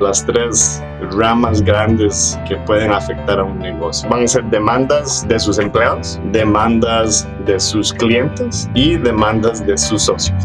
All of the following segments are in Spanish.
las tres ramas grandes que pueden afectar a un negocio. Van a ser demandas de sus empleados, demandas de sus clientes y demandas de sus socios.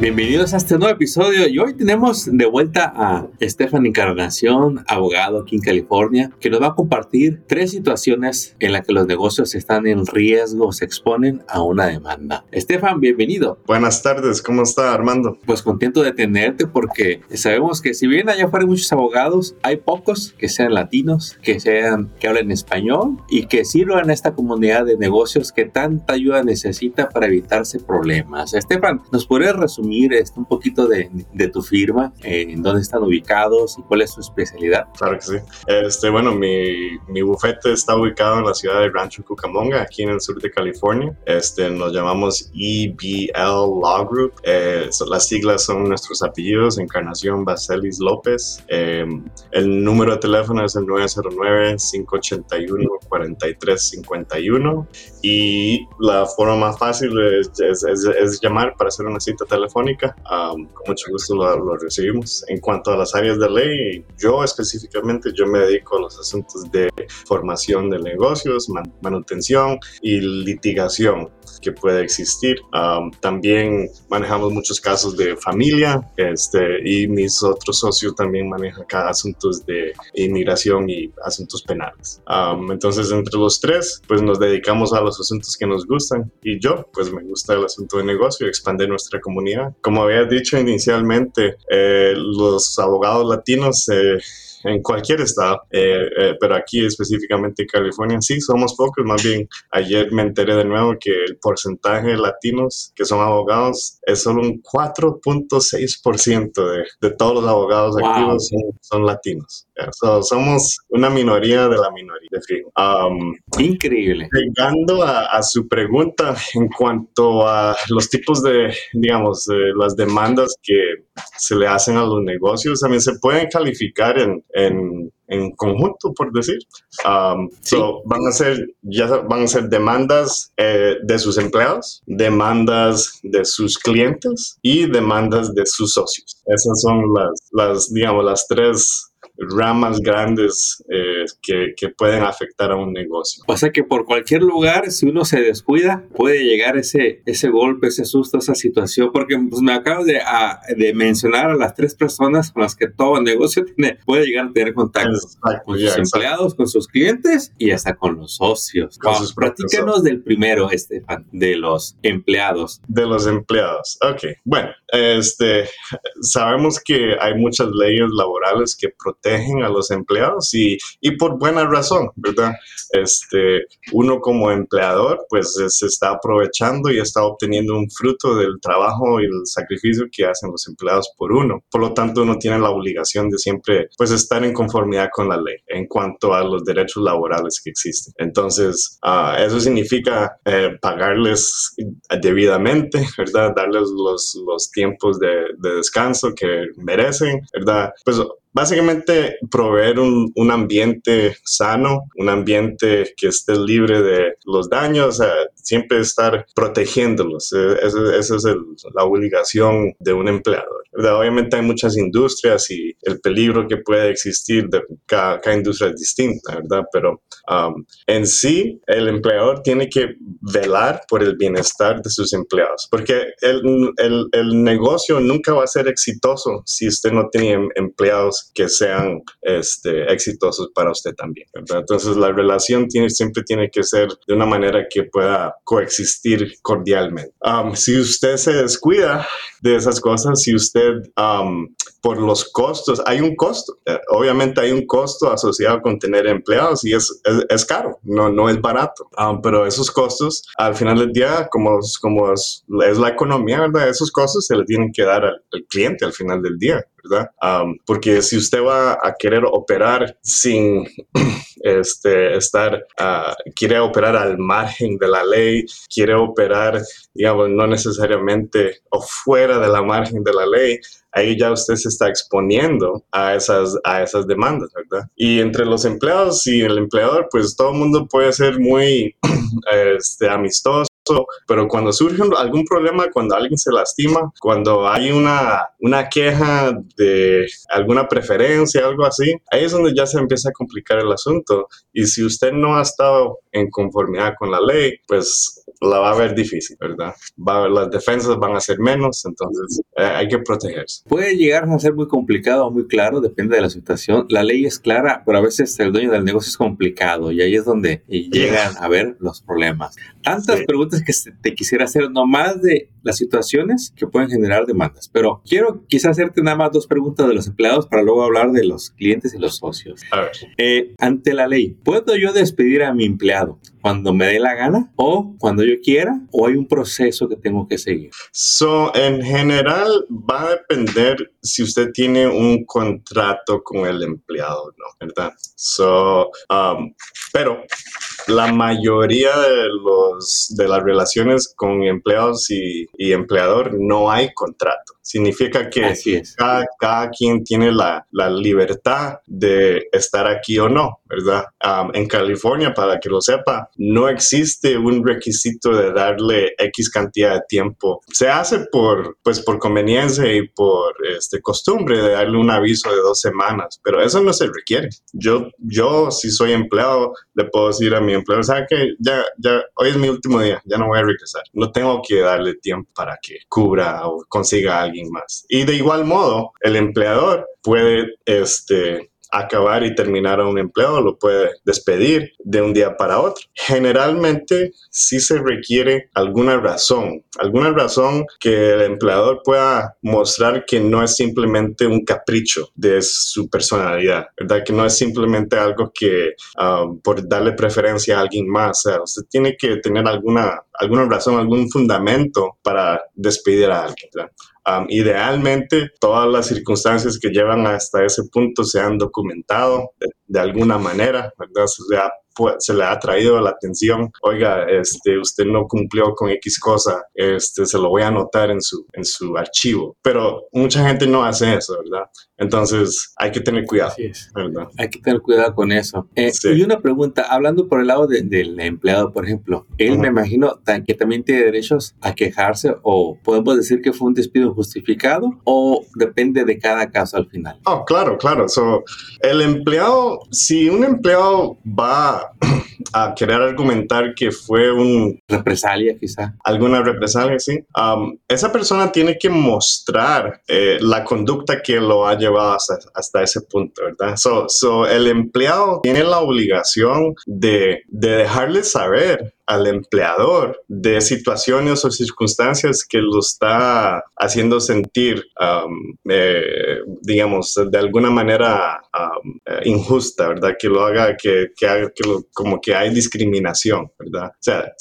Bienvenidos a este nuevo episodio y hoy tenemos de vuelta a Estefan Encarnación, abogado aquí en California, que nos va a compartir tres situaciones en las que los negocios están en riesgo, se exponen a una demanda. Estefan, bienvenido. Buenas tardes, ¿cómo está Armando? Pues contento de tenerte porque sabemos que si bien allá afuera hay muchos abogados, hay pocos que sean latinos, que sean que hablen español y que sirvan a esta comunidad de negocios que tanta ayuda necesita para evitarse problemas. Estefan, ¿nos podrías resumir este, un poquito de, de tu firma, eh, en dónde están ubicados y cuál es su especialidad? Claro que sí. Este, bueno, mi, mi bufete está ubicado en la ciudad de Rancho Cucamonga, aquí en el sur de California. Este, nos llamamos EBL Law Group. Eh, las siglas son nuestros apellidos, Encarnación Baselis López. Eh, el número de teléfono es el 909-581-4351 y la forma más fácil es, es, es llamar para hacer una cita telefónica con mucho gusto lo, recibimos. En cuanto a las áreas de ley, yo específicamente yo me dedico a los asuntos de formación de negocios, manutención y litigación que puede existir. también manejamos muchos casos de familia este, y mis otros socios también manejan asuntos de inmigración y asuntos penales. entonces, entre los tres, pues nos dedicamos a los asuntos que nos gustan y yo, pues me gusta el asunto de negocio, expandir nuestra comunidad. Como había dicho inicialmente, eh, los abogados latinos... Eh, en cualquier estado, eh, eh, pero aquí específicamente en California sí somos pocos, más bien ayer me enteré de nuevo que el porcentaje de latinos que son abogados es solo un 4.6% de, de todos los abogados activos son, latinos. Somos una minoría de la minoría. Um, Increíble. Llegando a, su pregunta en cuanto a los tipos de, digamos, las demandas que se le hacen a los negocios, también se pueden calificar en, en, en conjunto, por decir. Um, van, a ser, ya van a ser demandas eh, de sus empleados, demandas de sus clientes y demandas de sus socios. Esas son las, las digamos, las tres ramas grandes que, que, pueden afectar a un negocio. O sea que por cualquier lugar, si uno se descuida, puede llegar ese, ese golpe, ese susto, esa situación, porque pues, me acabo de, de, mencionar a las tres personas con las que todo negocio tiene, puede llegar a tener contacto con sus empleados, con sus clientes y hasta con los socios. Platícanos del primero, Estefan, de los empleados. De los empleados, ok. Bueno, este, sabemos que hay muchas leyes laborales que protegen a los empleados y, y por buena razón, ¿verdad? Este, uno como empleador pues se está aprovechando y está obteniendo un fruto del trabajo y el sacrificio que hacen los empleados por uno. Por lo tanto, uno tiene la obligación de siempre pues estar en conformidad con la ley en cuanto a los derechos laborales que existen. Entonces, uh, eso significa eh, pagarles debidamente, ¿verdad? Darles los, los tiempos de, de descanso que merecen, ¿verdad? Pues básicamente proveer un, un, ambiente sano, un ambiente que esté libre de los daños, siempre estar protegiéndolos. E, esa, es la obligación de un empleador. Obviamente hay muchas industrias y el peligro que puede existir de cada, industria es distinta, ¿verdad? Pero um, en sí, el empleador tiene que velar por el bienestar de sus empleados, porque el, el, el negocio nunca va a ser exitoso si usted no tiene em, que sean este, exitosos para usted también. Entonces la relación tiene, siempre tiene que ser de una manera que pueda coexistir cordialmente. Um, si usted se descuida de esas cosas, si usted um, por los costos, hay un costo, eh, obviamente hay un costo asociado con tener empleados y es, es, caro, no, no es barato, um, pero esos costos al final del día, como, como es, la economía, ¿verdad? Esos costos se le tienen que dar al, al cliente al final del día. ¿Verdad? porque si usted va a querer operar sin, este, estar, ah, quiere operar al margen de la ley, quiere operar, digamos, no necesariamente o fuera de la margen de la ley, ahí ya usted se está exponiendo a esas, a esas demandas, ¿verdad? Y entre los empleados y el empleador, pues todo el mundo puede ser muy este, amistoso pero cuando surge algún problema, cuando alguien se lastima, cuando hay una, una queja de alguna preferencia, algo así, ahí es donde ya se empieza a complicar el asunto. Y si usted no ha estado en conformidad con la ley, pues la va a ver difícil, ¿verdad? Va, las defensas van a ser menos, entonces eh, hay que protegerse. Puede llegar a ser muy complicado o muy claro, depende de la situación. La ley es clara, pero a veces el dueño del negocio es complicado y ahí es donde llegan a ver los problemas. Tantas preguntas que te quisiera hacer, no más de las situaciones que pueden generar demandas, pero quiero quizás hacerte nada más dos preguntas de los empleados para luego hablar de los clientes y los socios. A ver. Eh, ante la ley, ¿puedo yo despedir a mi empleado cuando me dé la gana o cuando yo quiera o hay un proceso que tengo que seguir? So, en general va a depender si usted tiene un contrato con el empleado, ¿no? ¿Verdad? So, um, pero la mayoría de, los, de las relaciones con empleados y, y empleador no hay contrato. Significa que cada, cada, quien tiene la, la, libertad de estar aquí o no, ¿verdad? Um, en California, para que lo sepa, no existe un requisito de darle X cantidad de tiempo. Se hace por, pues, por conveniencia y por este, costumbre de darle un aviso de dos semanas, pero eso no se requiere. Yo, yo si soy empleado, le puedo decir a mi empleador, ¿sabe que ya, ya, hoy es mi último día, ya no voy a regresar. No tengo que darle tiempo para que cubra o consiga a alguien más. Y de igual modo, el empleador puede este, acabar y terminar a un empleado, lo puede despedir de un día para otro. Generalmente sí se requiere alguna razón, alguna razón que el empleador pueda mostrar que no es simplemente un capricho de su personalidad, ¿verdad? Que no es simplemente algo que um, por darle preferencia a alguien más, o sea, tiene que tener alguna, alguna razón, algún fundamento para despedir a alguien. Idealmente, todas las circunstancias que llevan hasta ese punto se han documentado de, alguna manera, ¿verdad? Se le ha traído la atención, oiga, este, usted no cumplió con X cosa, este, se lo voy a anotar en su, en su archivo. Pero mucha gente no hace eso, ¿verdad? Entonces hay que tener cuidado. ¿verdad? Hay que tener cuidado con eso. Eh, Y una pregunta, hablando por el lado del empleado, por ejemplo, él me imagino que también tiene derechos a quejarse o podemos decir que fue un despido justificado o depende de cada caso al final. Oh, claro, claro. So, el empleado, si un empleado va a querer argumentar que fue un... Represalia quizá. Alguna represalia, sí. Um, esa persona tiene que mostrar eh, la conducta que lo ha llevado hasta, ese punto, ¿verdad? So, so, el empleado tiene la obligación de, de dejarle saber al empleador de situaciones o circunstancias que lo está haciendo sentir, um, eh, digamos, de alguna manera um, eh, injusta, ¿verdad? Que lo haga, que, que haga que como que hay discriminación, ¿verdad? O sea,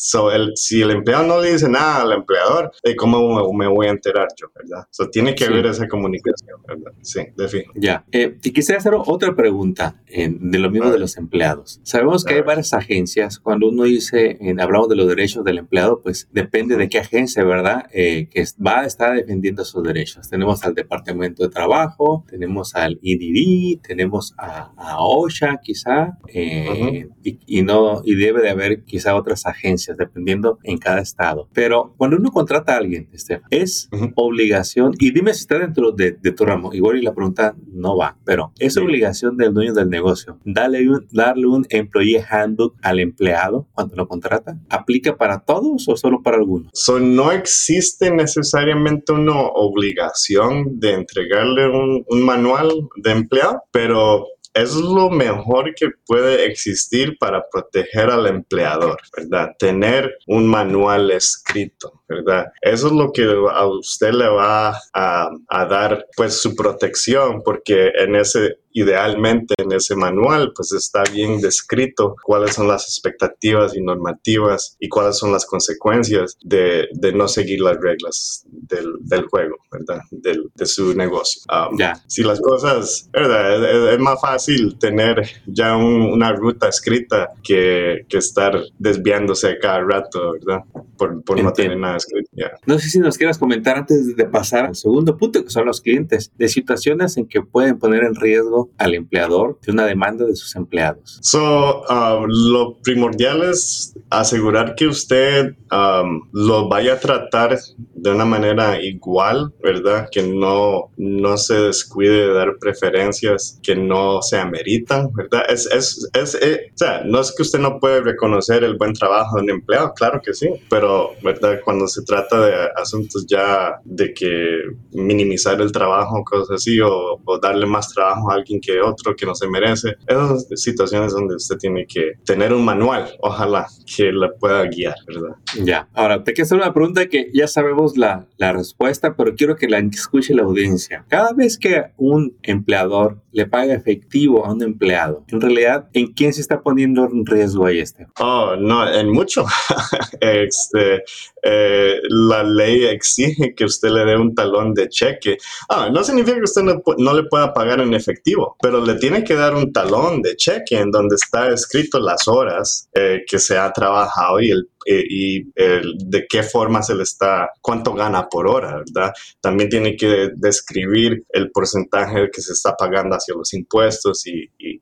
si el empleado no le dice nada al empleador, ¿cómo me voy a enterar yo, ¿verdad? So, tiene que haber esa comunicación, ¿verdad? Sí, de Ya. Eh, y quisiera hacer otra pregunta de lo mismo de los empleados. Sabemos que hay varias agencias. Cuando uno dice en hablamos de los derechos del empleado, pues depende de qué agencia, ¿verdad? Eh, que va a estar defendiendo sus derechos. Tenemos al Departamento de Trabajo, tenemos al IDD, tenemos a, OSHA quizá, eh, y, no, y debe de haber quizá otras agencias, dependiendo en cada estado. Pero cuando uno contrata a alguien, Estefan, es obligación, y dime si está dentro de, tu ramo, igual y la pregunta no va, pero es obligación del dueño del negocio darle un, darle un employee handbook al empleado cuando lo contrata ¿Aplica para todos o solo para algunos? no existe necesariamente una obligación de entregarle un, un manual de empleado, pero es lo mejor que puede existir para proteger al empleador, ¿verdad? Tener un manual escrito, ¿verdad? Eso es lo que a usted le va a, a dar, pues, su protección, porque en ese, idealmente en ese manual pues está bien descrito cuáles son las expectativas y normativas y cuáles son las consecuencias de, de no seguir las reglas del, del juego, ¿verdad? Del, de su negocio. Um, si las cosas, ¿verdad? Es, más fácil tener ya una ruta escrita que, que, estar desviándose cada rato, ¿verdad? Por, por no tener nada escrito. No sé si nos quieras comentar antes de pasar al segundo punto, que son los clientes, de situaciones en que pueden poner en riesgo al empleador de una demanda de sus empleados. So, um, lo primordial es asegurar que usted um, lo vaya a tratar de una manera igual, ¿verdad? Que no, no se descuide de dar preferencias que no se ameritan, ¿verdad? Es, es, es, eh, o sea, no es que usted no puede reconocer el buen trabajo de un empleado, claro que sí, pero, ¿verdad? Cuando se trata de asuntos ya de que minimizar el trabajo, cosas así, o, o darle más trabajo a alguien que otro que no se merece, esas situaciones donde usted tiene que tener un manual, ojalá que la pueda guiar, ¿verdad? Ya, ahora te quiero hacer una pregunta que ya sabemos la, la respuesta, pero quiero que la escuche la audiencia. Cada vez que un empleador le paga efectivo a un empleado, en realidad, ¿en quién se está poniendo en riesgo ahí este? Oh, no, en mucho. este, eh, la ley exige que usted le dé un talón de cheque. Ah, no significa que usted no, no, le pueda pagar en efectivo, pero le tiene que dar un talón de cheque en donde está escrito las horas eh, que se ha trabajado y el eh, y de qué forma se le está, cuánto gana por hora, ¿verdad? También tiene que describir el porcentaje que se está pagando hacia los impuestos y, y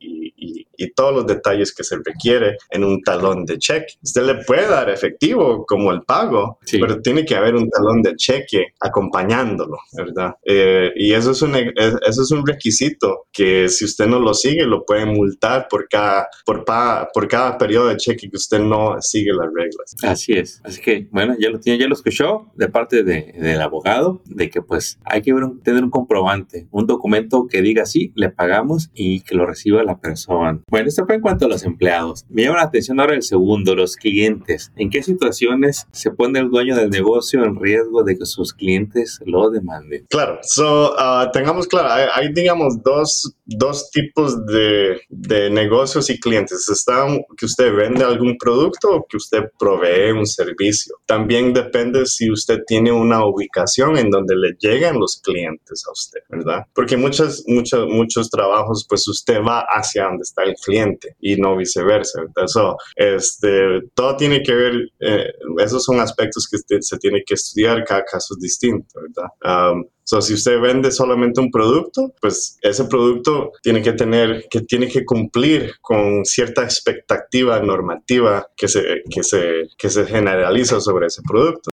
todos los detalles que se requiere en un talón de cheque. Usted le puede dar efectivo como el pago, pero tiene que haber un talón de cheque acompañándolo, ¿verdad? Eh, y eso es, un, eso es un requisito que si usted no lo sigue, lo pueden multar por cada, por, por cada periodo de cheque que usted no sigue las reglas. Así es. Así que, bueno, ya lo tiene, ya lo escuchó de parte de, del abogado, de que pues hay que tener un comprobante, un documento que diga sí, le pagamos y que lo reciba la persona. Bueno, esto fue en cuanto a los empleados. Me llama la atención ahora el segundo, los clientes. ¿En qué situaciones se pone el dueño del negocio en riesgo de que sus clientes lo demanden? Claro, so, uh, tengamos claro, hay, digamos dos, dos tipos de, de, negocios y clientes. Está que usted vende algún producto o que usted provee un servicio. También depende si usted tiene una ubicación en donde le llegan los clientes a usted, ¿verdad? Porque muchos, muchos, muchos trabajos, pues usted va hacia donde está el cliente y no viceversa. Eso, este, todo tiene que ver, eh, esos son aspectos que se tiene que estudiar, cada caso es distinto, ¿verdad? Um, So, si usted vende solamente un producto, pues ese producto tiene que tener, que tiene que cumplir con cierta expectativa normativa que se, que se, que se generaliza sobre ese producto.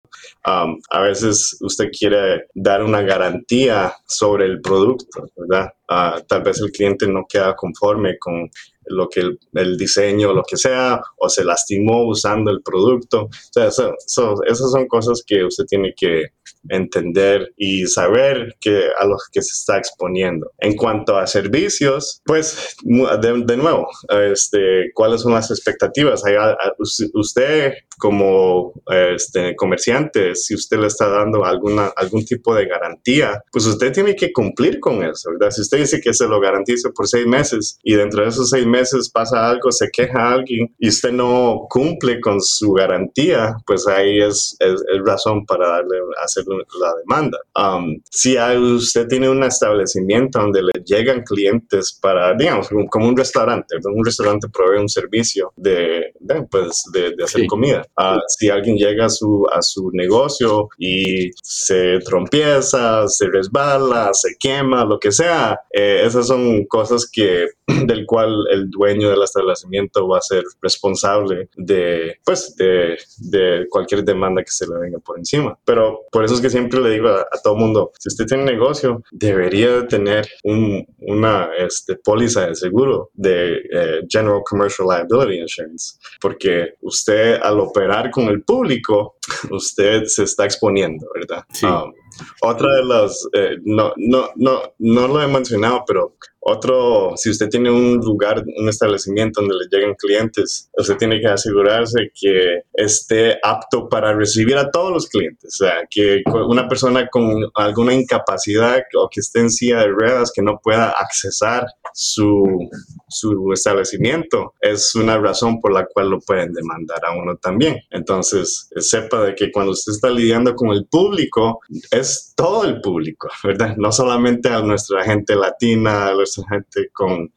Um, a veces usted quiere dar una garantía sobre el producto, ¿verdad? Uh, tal vez el cliente no queda conforme con lo que el, diseño, lo que sea, o se lastimó usando el producto. O sea, esas son cosas que usted tiene que entender y saber que a los que se está exponiendo. En cuanto a servicios, pues de, nuevo, este, ¿cuáles son las expectativas? Usted como este, comerciante, si usted le está dando alguna, algún tipo de garantía, pues usted tiene que cumplir con eso, ¿verdad? Si usted dice que se lo garantice por seis meses y dentro de esos seis meses pasa algo, se queja alguien y usted no cumple con su garantía, pues ahí es, es, razón para darle, hacer la demanda. Um, si usted tiene un establecimiento donde le llegan clientes para, digamos, como un restaurante, un restaurante provee un servicio de, de pues, de, hacer comida. Uh, si alguien llega a su, a su negocio y se trompieza, se resbala, se quema, lo que sea, eh, esas son cosas que del cual el dueño del establecimiento va a ser responsable de, pues, de, de cualquier demanda que se le venga por encima. Pero por eso es que siempre le digo a, todo mundo, si usted tiene un negocio, debería tener un, una este, póliza de seguro de eh, General Commercial Liability Insurance, porque usted al operar con el público, usted se está exponiendo, ¿verdad? Um, otra de las, eh, no, no, no, no lo he mencionado, pero otro, si usted tiene un lugar, un establecimiento donde le lleguen clientes, usted tiene que asegurarse que esté apto para recibir a todos los clientes. O sea, que una persona con alguna incapacidad o que esté en silla de ruedas, que no pueda accesar su, su establecimiento, es una razón por la cual lo pueden demandar a uno también. Entonces, sepa de que cuando usted está lidiando con el público, es todo el público, ¿verdad? No solamente a nuestra gente latina, a nuestra gente con,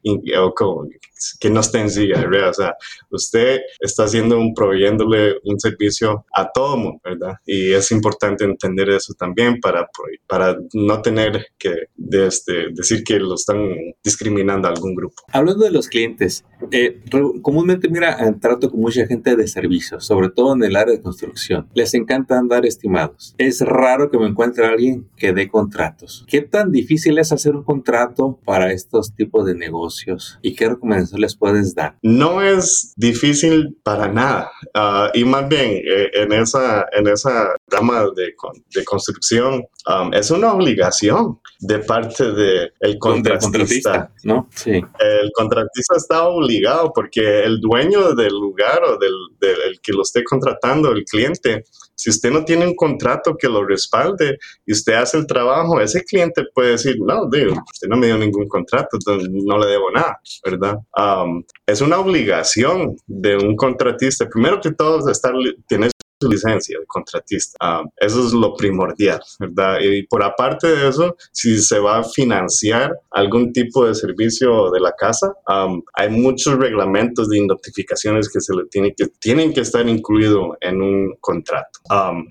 que no esté en silla, ¿verdad? O sea, usted está haciendo un, proveyéndole un servicio a todo mundo, ¿verdad? Y es importante entender eso también para, para no tener que este, decir que lo están discriminando a algún grupo. Hablando de los clientes, eh, comúnmente, mira, trato con mucha gente de servicios, sobre todo en el área de construcción. Les encanta andar estimados. Es raro que me encuentre alguien que dé contratos. ¿Qué tan difícil es hacer un contrato para estos tipos de negocios? ¿Y qué recomendaciones les puedes dar? No es difícil para nada. Ah, y más bien, eh, en, esa, en esa rama de, de construcción, um, es una obligación de parte del de contratista. contratista. ¿no? Sí. El contratista está obligado porque el dueño del lugar o del, del que lo esté contratando, el cliente, si usted no tiene un contrato que lo respalde y usted hace el trabajo, ese cliente puede decir, no, usted no me dio ningún contrato, no le debo nada, ¿verdad? Es una obligación de un contratista, primero que todo, estar, tener su licencia de contratista. Ah, eso es lo primordial, ¿verdad? Y por aparte de eso, si se va a financiar algún tipo de servicio de la casa, hay muchos reglamentos de notificaciones que se le tienen que, tienen que estar incluidos en un contrato.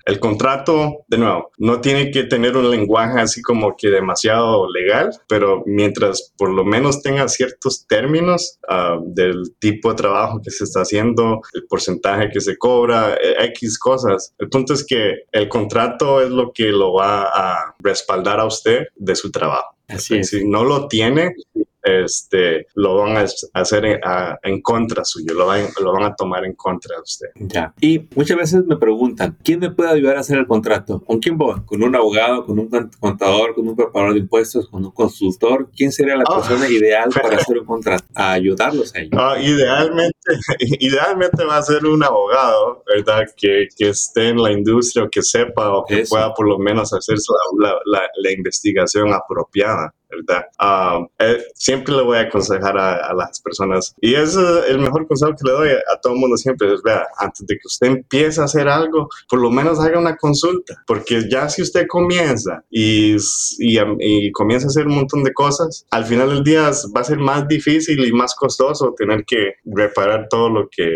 el contrato, de nuevo, no tiene que tener un lenguaje así como que demasiado legal, pero mientras por lo menos tenga ciertos términos del tipo de trabajo que se está haciendo, el porcentaje que se cobra, X cosas. El punto es que el contrato es lo que lo va a respaldar a usted de su trabajo. Así Si no lo tiene, este, lo van a hacer en, contra suyo, lo van, lo van a tomar en contra de usted. Ya. Y muchas veces me preguntan, ¿quién me puede ayudar a hacer el contrato? ¿Con quién voy? ¿Con un abogado, con un contador, con un preparador de impuestos, con un consultor? ¿Quién sería la ah. persona ideal para hacer un contrato? A ayudarlos a ellos. Ah, idealmente, idealmente va a ser un abogado, ¿verdad? Que, que, esté en la industria o que sepa o que pueda por lo menos hacer la, la, la investigación apropiada. ¿Verdad? Um, eh, siempre le voy a aconsejar a, las personas, y es el mejor consejo que le doy a, todo el mundo siempre, es, vea, antes de que usted empiece a hacer algo, por lo menos haga una consulta, porque ya si usted comienza y, y, comienza a hacer un montón de cosas, al final del día va a ser más difícil y más costoso tener que reparar todo lo que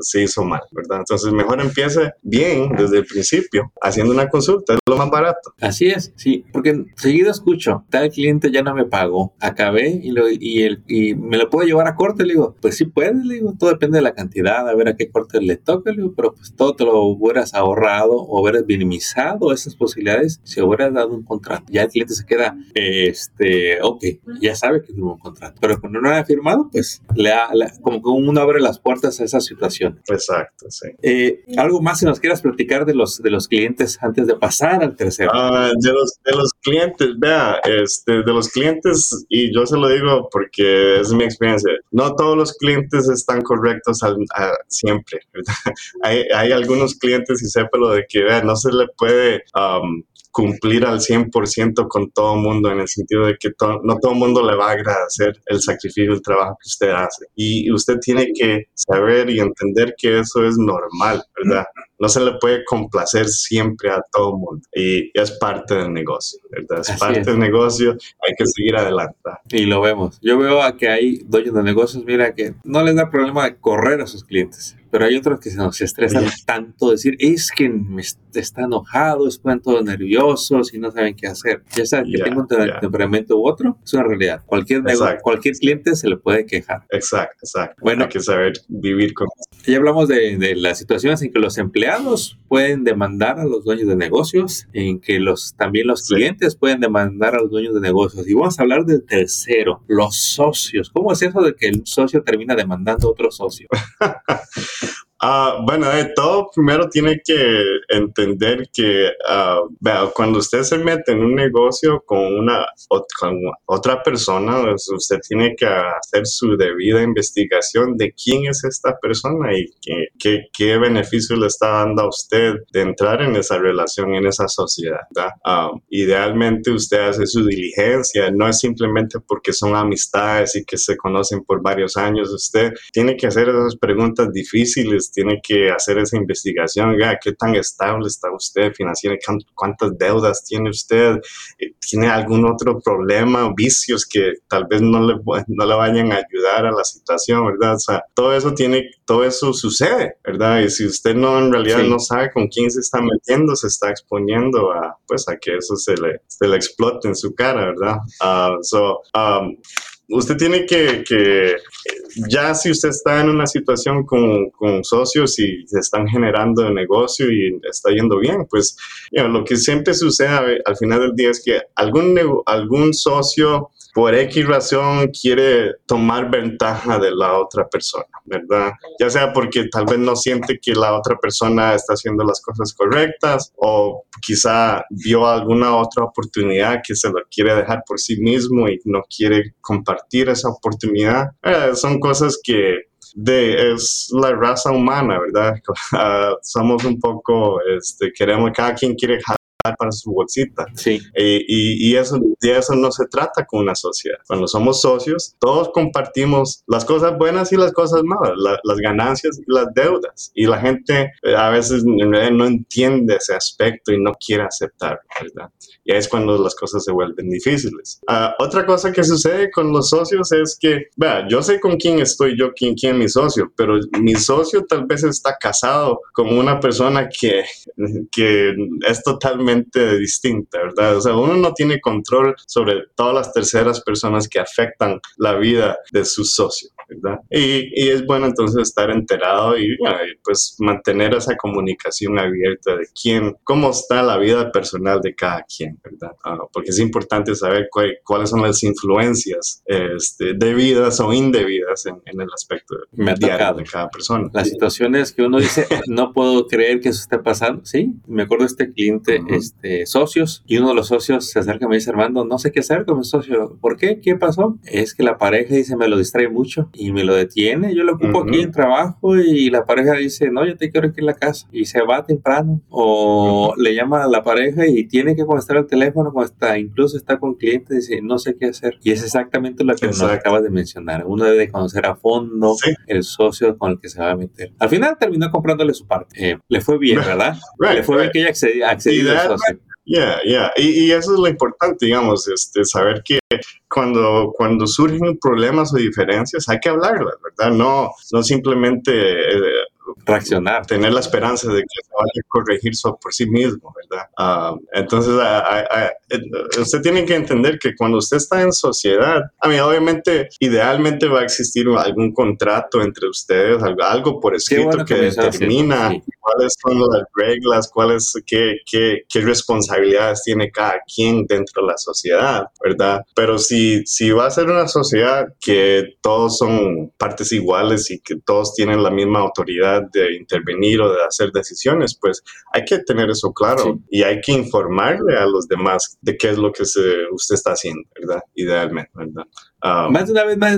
se hizo mal, ¿verdad? Entonces, mejor empiece bien desde el principio, haciendo una consulta, es lo más barato. Así es, sí, porque seguido escucho, tal cliente ya no me pagó. Acabé y, lo, y, el, y me lo puedo llevar a corte. Le digo, pues sí puedes, le digo, todo depende de la cantidad, a ver a qué corte le toca, le digo, pero pues todo te lo hubieras ahorrado o hubieras minimizado esas posibilidades si hubieras dado un contrato. Ya el cliente se queda, este, ok, ya sabe que firmó un contrato, pero cuando no ha firmado, pues le, como que uno abre las puertas a esa situación. Exacto, sí. Eh, algo más si nos quieras platicar de los, de los clientes antes de pasar al tercero. Ah, de, los, de los clientes, vea, este, de los los clientes, y yo se lo digo porque es mi experiencia, no todos los clientes están correctos siempre. hay, algunos clientes, y sépalo de que no se le puede um, cumplir al 100% con todo mundo, en el sentido de que no todo el mundo le va a agradecer el sacrificio, el trabajo que usted hace. Y usted tiene que saber y entender que eso es normal, ¿verdad? No se le puede complacer siempre a todo el mundo y es parte del negocio, ¿verdad? Es parte del negocio, hay que seguir adelante. Y lo vemos. Yo veo a que hay dueños de negocios, mira, que no les da problema de correr a sus clientes, pero hay otros que se nos estresan tanto, decir, es que me está enojado, están todos nerviosos y no saben qué hacer. Ya sabes, que tengo un temperamento u otro, es una realidad. Cualquier, cualquier cliente se le puede quejar. Exacto, exacto. Bueno, hay que saber vivir con Ya hablamos de, de las situaciones en que los empleados pueden demandar a los dueños de negocios, en que los, también los clientes pueden demandar a los dueños de negocios. Y vamos a hablar del tercero, los socios. ¿Cómo es eso de que el socio termina demandando a otro socio? Ah, bueno, de todo, primero tiene que entender que ah, cuando usted se mete en un negocio con una con otra persona, pues, usted tiene que hacer su debida investigación de quién es esta persona y qué, qué, beneficio le está dando a usted de entrar en esa relación, en esa sociedad. Ah, idealmente usted hace su diligencia, no es simplemente porque son amistades y que se conocen por varios años. Usted tiene que hacer esas preguntas difíciles, tiene que hacer esa investigación, qué tan estable está usted financieramente, cuántas deudas tiene usted, eh, tiene algún otro problema o vicios que tal vez no le, no le vayan a ayudar a la situación, ¿verdad? O sea, todo eso tiene, todo eso sucede, ¿verdad? Y si usted no en realidad no sabe con quién se está metiendo, se está exponiendo a, pues, a que eso se le, se le explote en su cara, ¿verdad? Uh, so, um, usted tiene que, que, ya si usted está en una situación con, con, socios y se están generando el negocio y está yendo bien, pues lo que siempre sucede al final del día es que algún, algún socio por X razón quiere tomar ventaja de la otra persona, ¿verdad? Ya sea porque tal vez no siente que la otra persona está haciendo las cosas correctas o quizá vio alguna otra oportunidad que se lo quiere dejar por sí mismo y no quiere compartir esa oportunidad. Eh, son cosas que de, es la raza humana, ¿verdad? Uh, somos un poco, este, queremos, cada quien quiere para su bolsita. Sí. Eh, y, y, eso, de eso no se trata con una sociedad. Cuando somos socios, todos compartimos las cosas buenas y las cosas malas, las ganancias y las deudas. Y la gente eh, a veces no entiende ese aspecto y no quiere aceptar, ¿verdad? Y es cuando las cosas se vuelven difíciles. Ah, otra cosa que sucede con los socios es que, vea, yo sé con quién estoy yo, quién, quién es mi socio, pero mi socio tal vez está casado con una persona que, que es totalmente distinta, ¿verdad? O sea, uno no tiene control sobre todas las terceras personas que afectan la vida de su socio, ¿verdad? Y, y es bueno entonces estar enterado y, pues mantener esa comunicación abierta de quién, cómo está la vida personal de cada quien, ¿verdad? Ah, porque es importante saber cuáles son las influencias este, debidas o indebidas en, el aspecto Me diario de cada persona. Las situaciones que uno dice, no puedo creer que eso esté pasando, ¿sí? Me acuerdo de este cliente, este, socios y uno de los socios se acerca y me dice, Armando, no sé qué hacer con mi socio. ¿Por qué? ¿Qué pasó? Es que la pareja dice, me lo distrae mucho y me lo detiene. Yo lo ocupo aquí en trabajo y la pareja dice, no, yo te quiero aquí en la casa y se va temprano. O le llama a la pareja y tiene que contestar el teléfono cuando está, incluso está con clientes y dice, no sé qué hacer. Y es exactamente lo que nos acabas de mencionar. Uno debe conocer a fondo el socio con el que se va a meter. Al final terminó comprándole su parte. Eh, le fue bien, ¿verdad? le fue bien que ella accedió, accedió al socio. Yeah, yeah. Y, y, eso es lo importante, digamos, este, saber que cuando, cuando surgen problemas o diferencias hay que hablarlas, ¿verdad? No, no simplemente reaccionar. Tener la esperanza de que se vaya a corregir por sí mismo, ¿verdad? Ah, entonces, usted tiene que entender que cuando usted está en sociedad, a mí obviamente, idealmente va a existir algún contrato entre ustedes, algo por escrito que, determina cuáles son las reglas, cuáles, qué, qué, qué, responsabilidades tiene cada quien dentro de la sociedad, ¿verdad? Pero si, si va a ser una sociedad que todos son partes iguales y que todos tienen la misma autoridad de intervenir o de hacer decisiones, pues hay que tener eso claro y hay que informarle a los demás de qué es lo que se, usted está haciendo, ¿verdad? Idealmente, ¿verdad? Um, más de una vez me,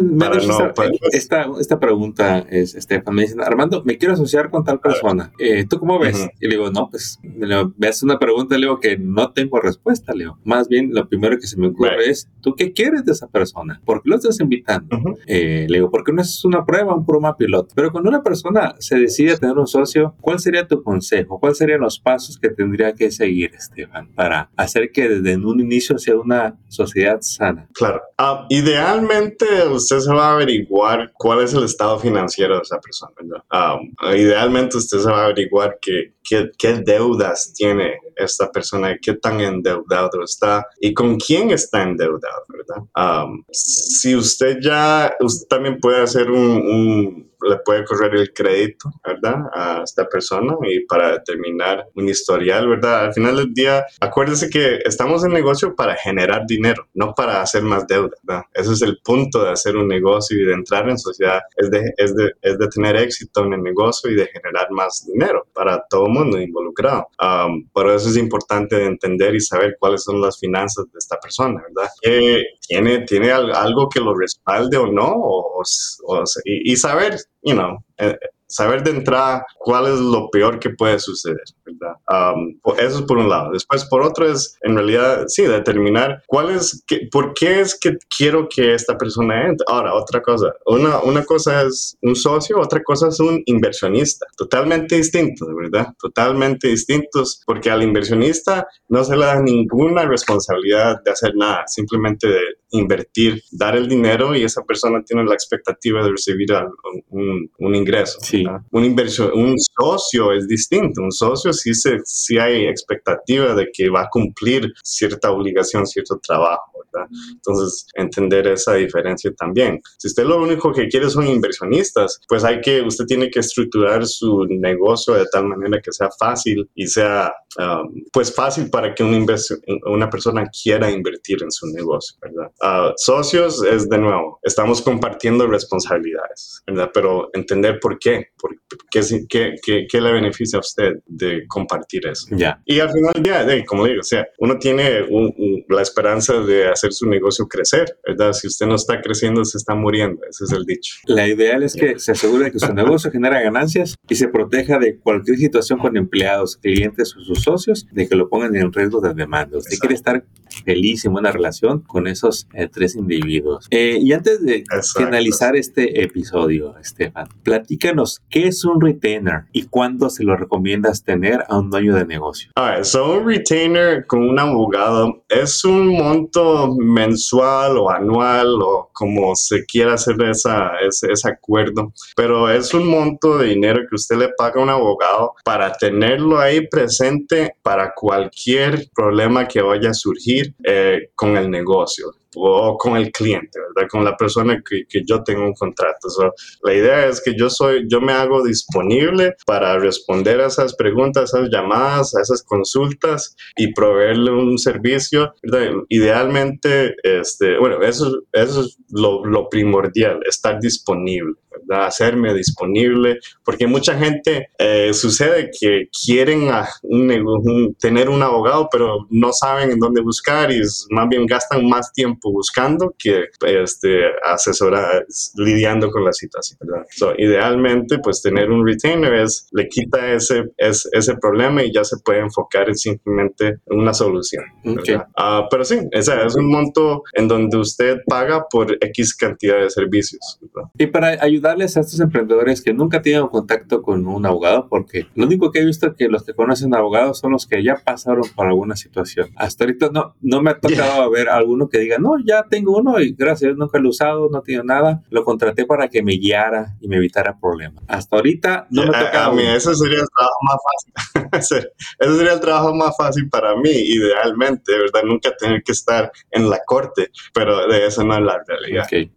esta, esta, pregunta, es, Estefan, me dicen, Armando, me quiero asociar con tal persona. Eh, ¿Tú cómo ves? Y le digo, no, pues me, hace una pregunta, le digo que no tengo respuesta, Leo. Más bien, lo primero que se me ocurre es, ¿tú qué quieres de esa persona? ¿Por qué lo estás invitando? Eh, le digo, porque no es una prueba, un programa piloto. Pero cuando una persona se decide a tener un socio, ¿cuál sería tu consejo? ¿Cuáles serían los pasos que tendría que seguir, Estefan, para hacer que desde un inicio sea una sociedad sana? Claro. Uh, ideal Idealmente usted se va a averiguar cuál es el estado financiero de esa persona. Um, idealmente usted se va a averiguar qué, qué, qué, deudas tiene esta persona, qué tan endeudado está y con quién está endeudado, ¿verdad? Si usted ya, también puede hacer un le puede correr el crédito, ¿verdad? A esta persona y para determinar un historial, ¿verdad? Al final del día, acuérdese que estamos en negocio para generar dinero, no para hacer más deuda, ¿verdad? Ese es el punto de hacer un negocio y de entrar en sociedad, es de, es de, es de tener éxito en el negocio y de generar más dinero para todo el mundo involucrado. Por eso es importante entender y saber cuáles son las finanzas de esta persona, ¿verdad? ¿Tiene, tiene algo que lo respalde o no? Y, saber you know, uh, saber de entrada cuál es lo peor que puede suceder, ¿verdad? Um, eso es por un lado. Después, por otro, es en realidad, sí, determinar cuál es, que, por qué es que quiero que esta persona entre. Ahora, otra cosa, una, una cosa es un socio, otra cosa es un inversionista, totalmente distintos, ¿verdad? Totalmente distintos, porque al inversionista no se le da ninguna responsabilidad de hacer nada, simplemente de invertir, dar el dinero y esa persona tiene la expectativa de recibir un, un ingreso. Sí. Un inversión, un socio es distinto. Un socio sí, se, sí hay expectativa de que va a cumplir cierta obligación, cierto trabajo. Entonces, entender esa diferencia también. Si usted lo único que quiere son inversionistas, pues hay que, usted tiene que estructurar su negocio de tal manera que sea fácil y sea, um, pues fácil para que una, una persona quiera invertir en su negocio, ¿verdad? Uh, socios es de nuevo, estamos compartiendo responsabilidades, ¿verdad? Pero entender por qué, por, qué, qué, qué, le beneficia a usted de compartir eso. Ya. Y al final ya, como digo, o sea, uno tiene la esperanza de hacer su negocio crecer, ¿verdad? Si usted no está creciendo, se está muriendo, ese es el dicho. La ideal es que se asegure que su negocio genera ganancias y se proteja de cualquier situación con empleados, clientes o sus socios, de que lo pongan en riesgo de demanda. Usted quiere estar feliz en buena relación con esos eh, tres individuos. Eh, y antes de finalizar este episodio, Estefan, platícanos qué es un retainer y cuándo se lo recomiendas tener a un dueño de negocio. Alright, so un retainer con un abogado es un monto mensual o anual o como se quiera hacer esa, ese, ese, acuerdo, pero es un monto de dinero que usted le paga a un abogado para tenerlo ahí presente para cualquier problema que vaya a surgir eh, con el negocio o con el cliente, ¿verdad? Con la persona que, que yo tengo un contrato. la idea es que yo soy, yo me hago disponible para responder a esas preguntas, a esas llamadas, a esas consultas y proveerle un servicio. ¿verdad? Idealmente, este, bueno, eso, eso es lo, lo primordial, estar disponible hacerme disponible, porque mucha gente eh, sucede que quieren un, tener un abogado, pero no saben en dónde buscar y más bien gastan más tiempo buscando que este, asesorar, lidiando con la situación. idealmente, pues tener un retainer es, le quita ese, ese, problema y ya se puede enfocar en simplemente una solución. Ah, pero sí, ese es un monto en donde usted paga por X cantidad de servicios. Y para ayudar darles a estos emprendedores que nunca tienen contacto con un abogado, porque lo único que he visto es que los que conocen abogados son los que ya pasaron por alguna situación. Hasta ahorita no, no me ha tocado ver alguno que diga, no, ya tengo uno y gracias, nunca lo he usado, no tiene nada. Lo contraté para que me guiara y me evitara problemas. Hasta ahorita no me ha tocado. A, mí eso sería el trabajo más fácil. eso sería el trabajo más fácil para mí, idealmente, ¿verdad? Nunca tener que estar en la corte, pero de eso no es la realidad. Okay.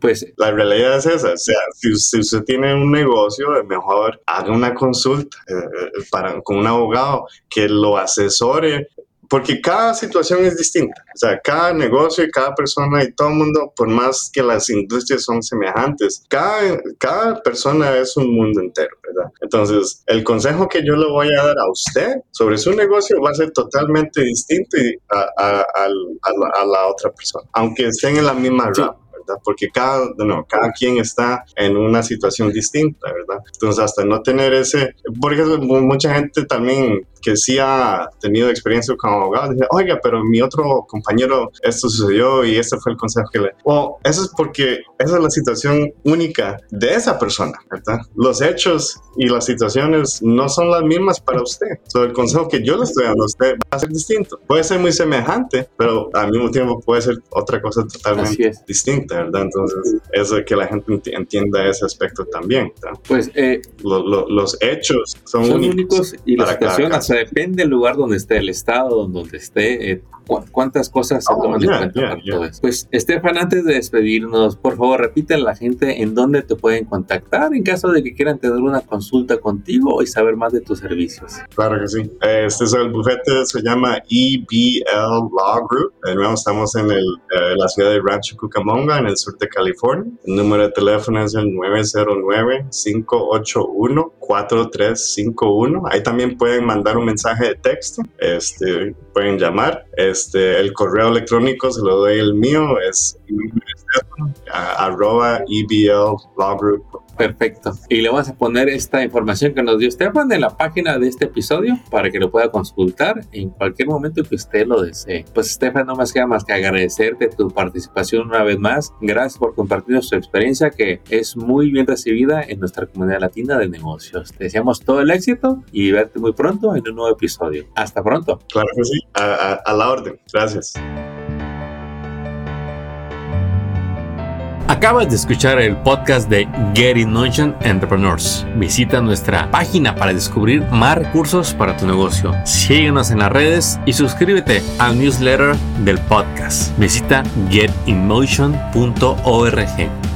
Pues la realidad es esa, o sea, si, usted tiene un negocio, mejor haga una consulta eh, eh, para, con un abogado que lo asesore porque cada situación es distinta. O sea, cada negocio y cada persona y todo el mundo, por más que las industrias son semejantes, cada, cada persona es un mundo entero, ¿verdad? Entonces, el consejo que yo le voy a dar a usted sobre su negocio va a ser totalmente distinto a, a, a, la, otra persona, aunque estén en la misma rama. Porque cada, no, cada quien está en una situación distinta, ¿verdad? Entonces, hasta no tener ese, por ejemplo, mucha gente también que sí ha tenido experiencia como abogado, dice, oiga, pero mi otro compañero, esto sucedió y este fue el consejo que le... O eso es porque esa es la situación única de esa persona, ¿verdad? Los hechos y las situaciones no son las mismas para usted. So, el consejo que yo le estoy dando a usted va a ser distinto. Puede ser muy semejante, pero al mismo tiempo puede ser otra cosa totalmente distinta, ¿verdad? Entonces, eso que la gente entienda ese aspecto también. Pues eh, los hechos son, son únicos, y la situación, depende del lugar donde esté, el estado donde esté, eh, cuántas cosas se oh, toman en cuenta todo eso. Pues, Estefan, antes de despedirnos, por favor, repite a la gente en dónde te pueden contactar en caso de que quieran tener una consulta contigo y saber más de tus servicios. Claro que sí. Este es el bufete, se llama EBL Law Group. De nuevo, estamos en el, eh, la ciudad de Rancho Cucamonga, en el sur de California. El número de teléfono es el 909-581-4351. Ahí también pueden mandar un mensaje de texto. Este, pueden llamar. Este, el correo electrónico se lo doy el mío, es arroba Perfecto. Y le vamos a poner esta información que nos dio Stefan en la página de este episodio para que lo pueda consultar en cualquier momento que usted lo desee. Pues Stefan, no más queda más que agradecerte tu participación una vez más. Gracias por compartir su experiencia que es muy bien recibida en nuestra comunidad latina de negocios. Te deseamos todo el éxito y verte muy pronto en un nuevo episodio. Hasta pronto. Claro que sí, a la orden. Gracias. Acabas de escuchar el podcast de Getting Notion Entrepreneurs. Visita nuestra página para descubrir más recursos para tu negocio. Síguenos en las redes y suscríbete al newsletter del podcast. Visita getinmotion.org.